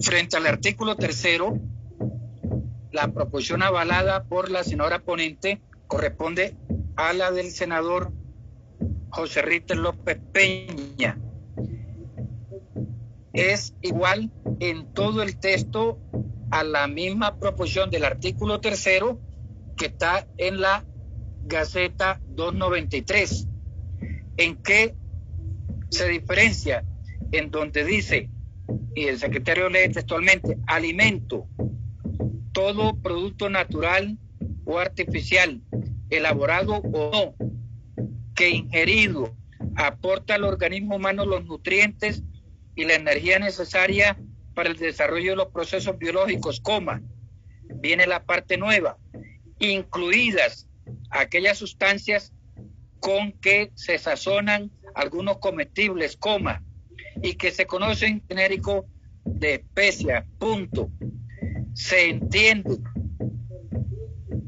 Frente al artículo tercero, la proposición avalada por la senadora ponente corresponde a la del senador José Ritter López Peña. Es igual en todo el texto a la misma proposición del artículo tercero que está en la Gaceta 293. ¿En qué se diferencia? En donde dice, y el secretario lee textualmente, alimento, todo producto natural o artificial, elaborado o no, que ingerido aporta al organismo humano los nutrientes y la energía necesaria para el desarrollo de los procesos biológicos, coma, viene la parte nueva, incluidas aquellas sustancias con que se sazonan algunos comestibles, coma, y que se conocen genérico de especia, punto. Se entiende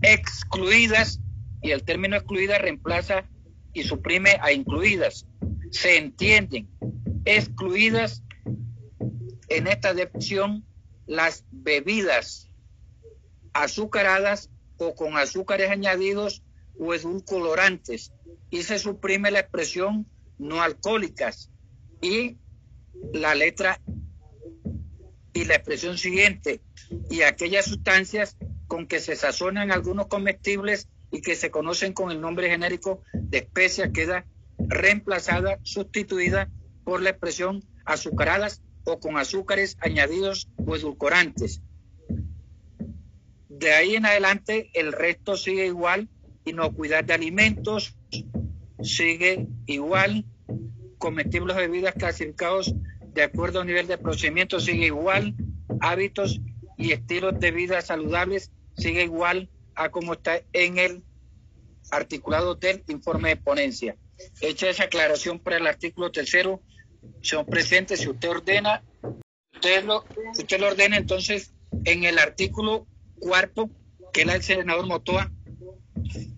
excluidas, y el término excluida reemplaza y suprime a incluidas. Se entienden excluidas en esta definición las bebidas azucaradas o con azúcares añadidos o edulcorantes y se suprime la expresión no alcohólicas y la letra y la expresión siguiente y aquellas sustancias con que se sazonan algunos comestibles y que se conocen con el nombre genérico de especia queda reemplazada, sustituida por la expresión azucaradas o con azúcares añadidos o edulcorantes. De ahí en adelante el resto sigue igual, inocuidad de alimentos sigue igual, comestibles o bebidas clasificados de acuerdo a nivel de procedimiento sigue igual, hábitos y estilos de vida saludables sigue igual a como está en el articulado del informe de ponencia. Hecha esa aclaración para el artículo tercero, señor presidente, si usted ordena, usted lo, usted lo ordena entonces en el artículo cuarto, que es el senador Motoa,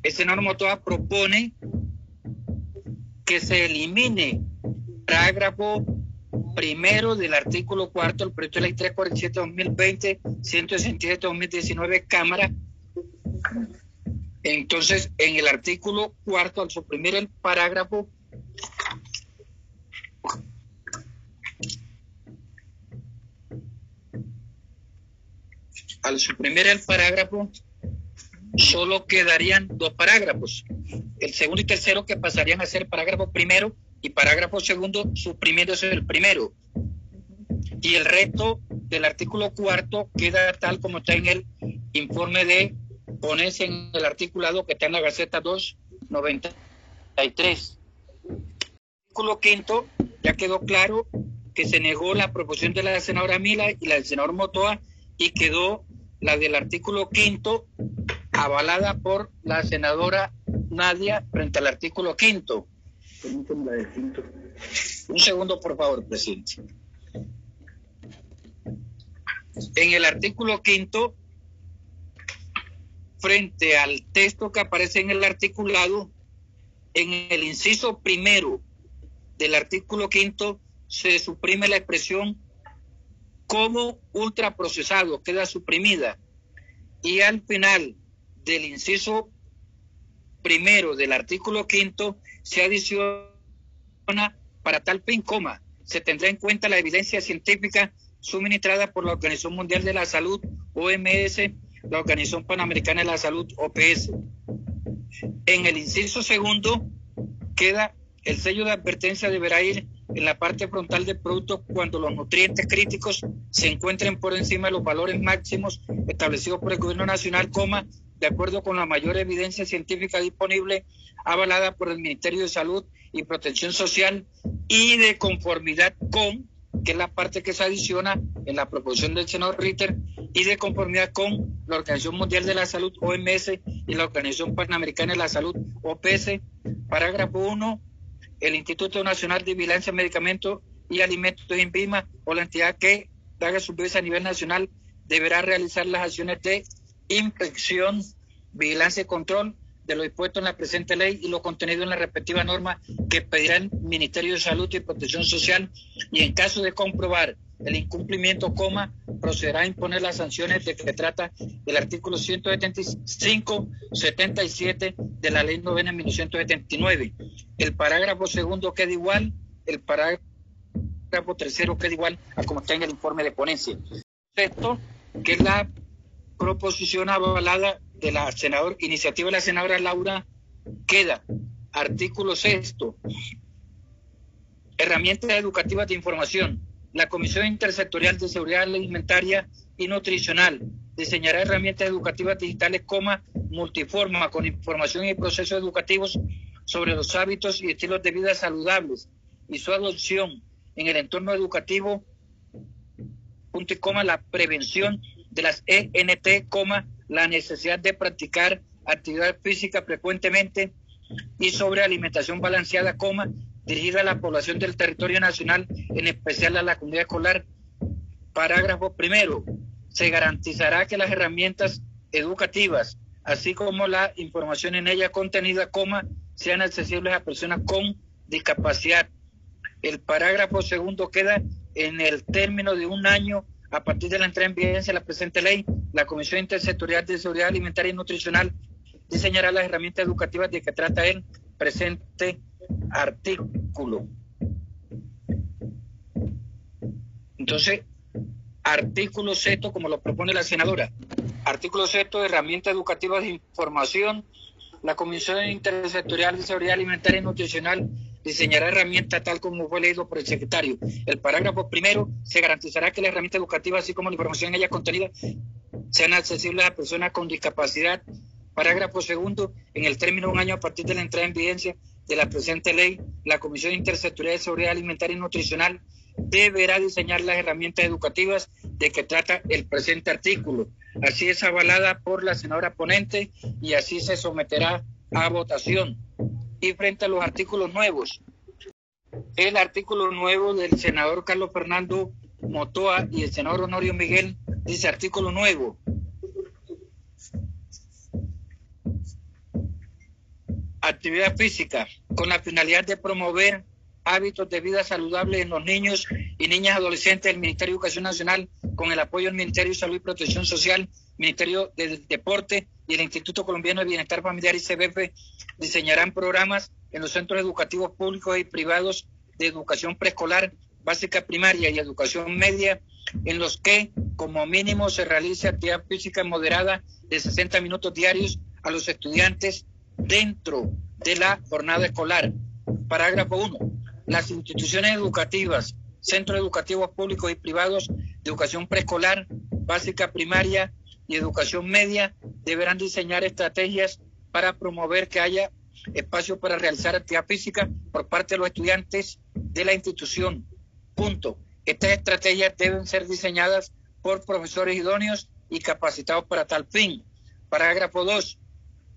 el senador Motoa propone que se elimine parágrafo primero del artículo cuarto del proyecto de ley 347-2020, 167-2019, Cámara. Entonces, en el artículo cuarto, al suprimir el parágrafo al suprimir el parágrafo, solo quedarían dos parágrafos. El segundo y tercero que pasarían a ser parágrafo primero y parágrafo segundo suprimiéndose el primero. Y el resto del artículo cuarto queda tal como está en el informe de ponerse en el articulado que está en la Gaceta 293. Artículo quinto, ya quedó claro que se negó la proposición de la senadora Mila y la del senador Motoa y quedó la del artículo quinto avalada por la senadora Nadia frente al artículo quinto. Un segundo, por favor, presidente. En el artículo quinto, frente al texto que aparece en el articulado, en el inciso primero del artículo quinto se suprime la expresión como ultraprocesado, queda suprimida. Y al final del inciso primero del artículo quinto se adiciona para tal fin, coma, se tendrá en cuenta la evidencia científica suministrada por la Organización Mundial de la Salud, OMS, la Organización Panamericana de la Salud, OPS. En el inciso segundo queda el sello de advertencia deberá ir en la parte frontal del producto cuando los nutrientes críticos se encuentren por encima de los valores máximos establecidos por el gobierno nacional, coma, de acuerdo con la mayor evidencia científica disponible, avalada por el Ministerio de Salud y Protección Social y de conformidad con, que es la parte que se adiciona en la proposición del senador Ritter, y de conformidad con la Organización Mundial de la Salud, OMS, y la Organización Panamericana de la Salud, OPS. Parágrafo 1. El Instituto Nacional de Vigilancia, Medicamentos y Alimentos, INVIMA, o la entidad que haga su vez a nivel nacional, deberá realizar las acciones de inspección, vigilancia y control de lo dispuesto en la presente ley y lo contenido en la respectiva norma que pedirá el Ministerio de Salud y Protección Social y en caso de comprobar el incumplimiento, coma, procederá a imponer las sanciones de que trata el artículo 175, 77 de la ley novena 1979. El parágrafo segundo queda igual, el parágrafo tercero queda igual a como está en el informe de ponencia. Esto, que es la proposición avalada de la senadora, iniciativa de la senadora Laura, queda artículo sexto, herramientas educativas de información. La Comisión Intersectorial de Seguridad Alimentaria y Nutricional diseñará herramientas educativas digitales, coma, multiforma, con información y procesos educativos sobre los hábitos y estilos de vida saludables y su adopción en el entorno educativo, punto y coma, la prevención de las ENT, coma, la necesidad de practicar actividad física frecuentemente y sobre alimentación balanceada, coma, dirigida a la población del territorio nacional, en especial a la comunidad escolar. Parágrafo primero. Se garantizará que las herramientas educativas, así como la información en ella contenida, coma, sean accesibles a personas con discapacidad. El parágrafo segundo queda en el término de un año a partir de la entrada en vigencia de la presente ley. La Comisión Intersectorial de Seguridad Alimentaria y Nutricional diseñará las herramientas educativas de que trata el presente artículo. Entonces, artículo sexto, como lo propone la senadora. Artículo sexto, herramientas educativas de información. La Comisión Intersectorial de Seguridad Alimentaria y Nutricional diseñará herramientas tal como fue leído por el secretario. El parágrafo primero se garantizará que la herramienta educativa, así como la información en ella contenida, sean accesibles a personas con discapacidad. Parágrafo segundo, en el término de un año a partir de la entrada en vigencia de la presente ley, la Comisión Intersectorial de Seguridad Alimentaria y Nutricional deberá diseñar las herramientas educativas de que trata el presente artículo. Así es avalada por la senadora ponente y así se someterá a votación. Y frente a los artículos nuevos, el artículo nuevo del senador Carlos Fernando Motoa y el senador Honorio Miguel dice artículo nuevo. actividad física con la finalidad de promover hábitos de vida saludable en los niños y niñas adolescentes del Ministerio de Educación Nacional con el apoyo del Ministerio de Salud y Protección Social, Ministerio del Deporte y el Instituto Colombiano de Bienestar Familiar y CBF diseñarán programas en los centros educativos públicos y privados de educación preescolar, básica primaria y educación media, en los que como mínimo se realice actividad física moderada de 60 minutos diarios a los estudiantes dentro de la jornada escolar. Parágrafo 1. Las instituciones educativas, centros educativos públicos y privados de educación preescolar, básica primaria y educación media deberán diseñar estrategias para promover que haya espacio para realizar actividad física por parte de los estudiantes de la institución. Punto. Estas estrategias deben ser diseñadas por profesores idóneos y capacitados para tal fin. Parágrafo 2.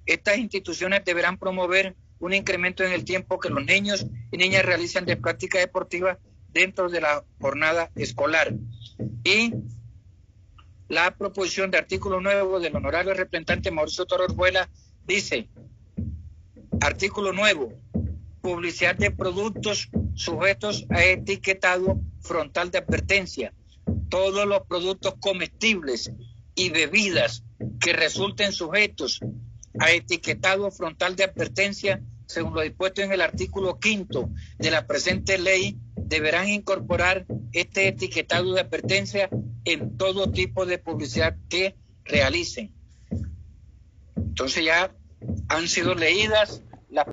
Estas instituciones deberán promover un incremento en el tiempo que los niños y niñas realizan de práctica deportiva dentro de la jornada escolar. Y la proposición de artículo nuevo del honorable representante Mauricio Toro Orjuela dice, artículo nuevo, publicidad de productos sujetos a etiquetado frontal de advertencia. Todos los productos comestibles y bebidas que resulten sujetos a etiquetado frontal de advertencia, según lo dispuesto en el artículo quinto de la presente ley, deberán incorporar este etiquetado de advertencia en todo tipo de publicidad que realicen. Entonces ya han sido leídas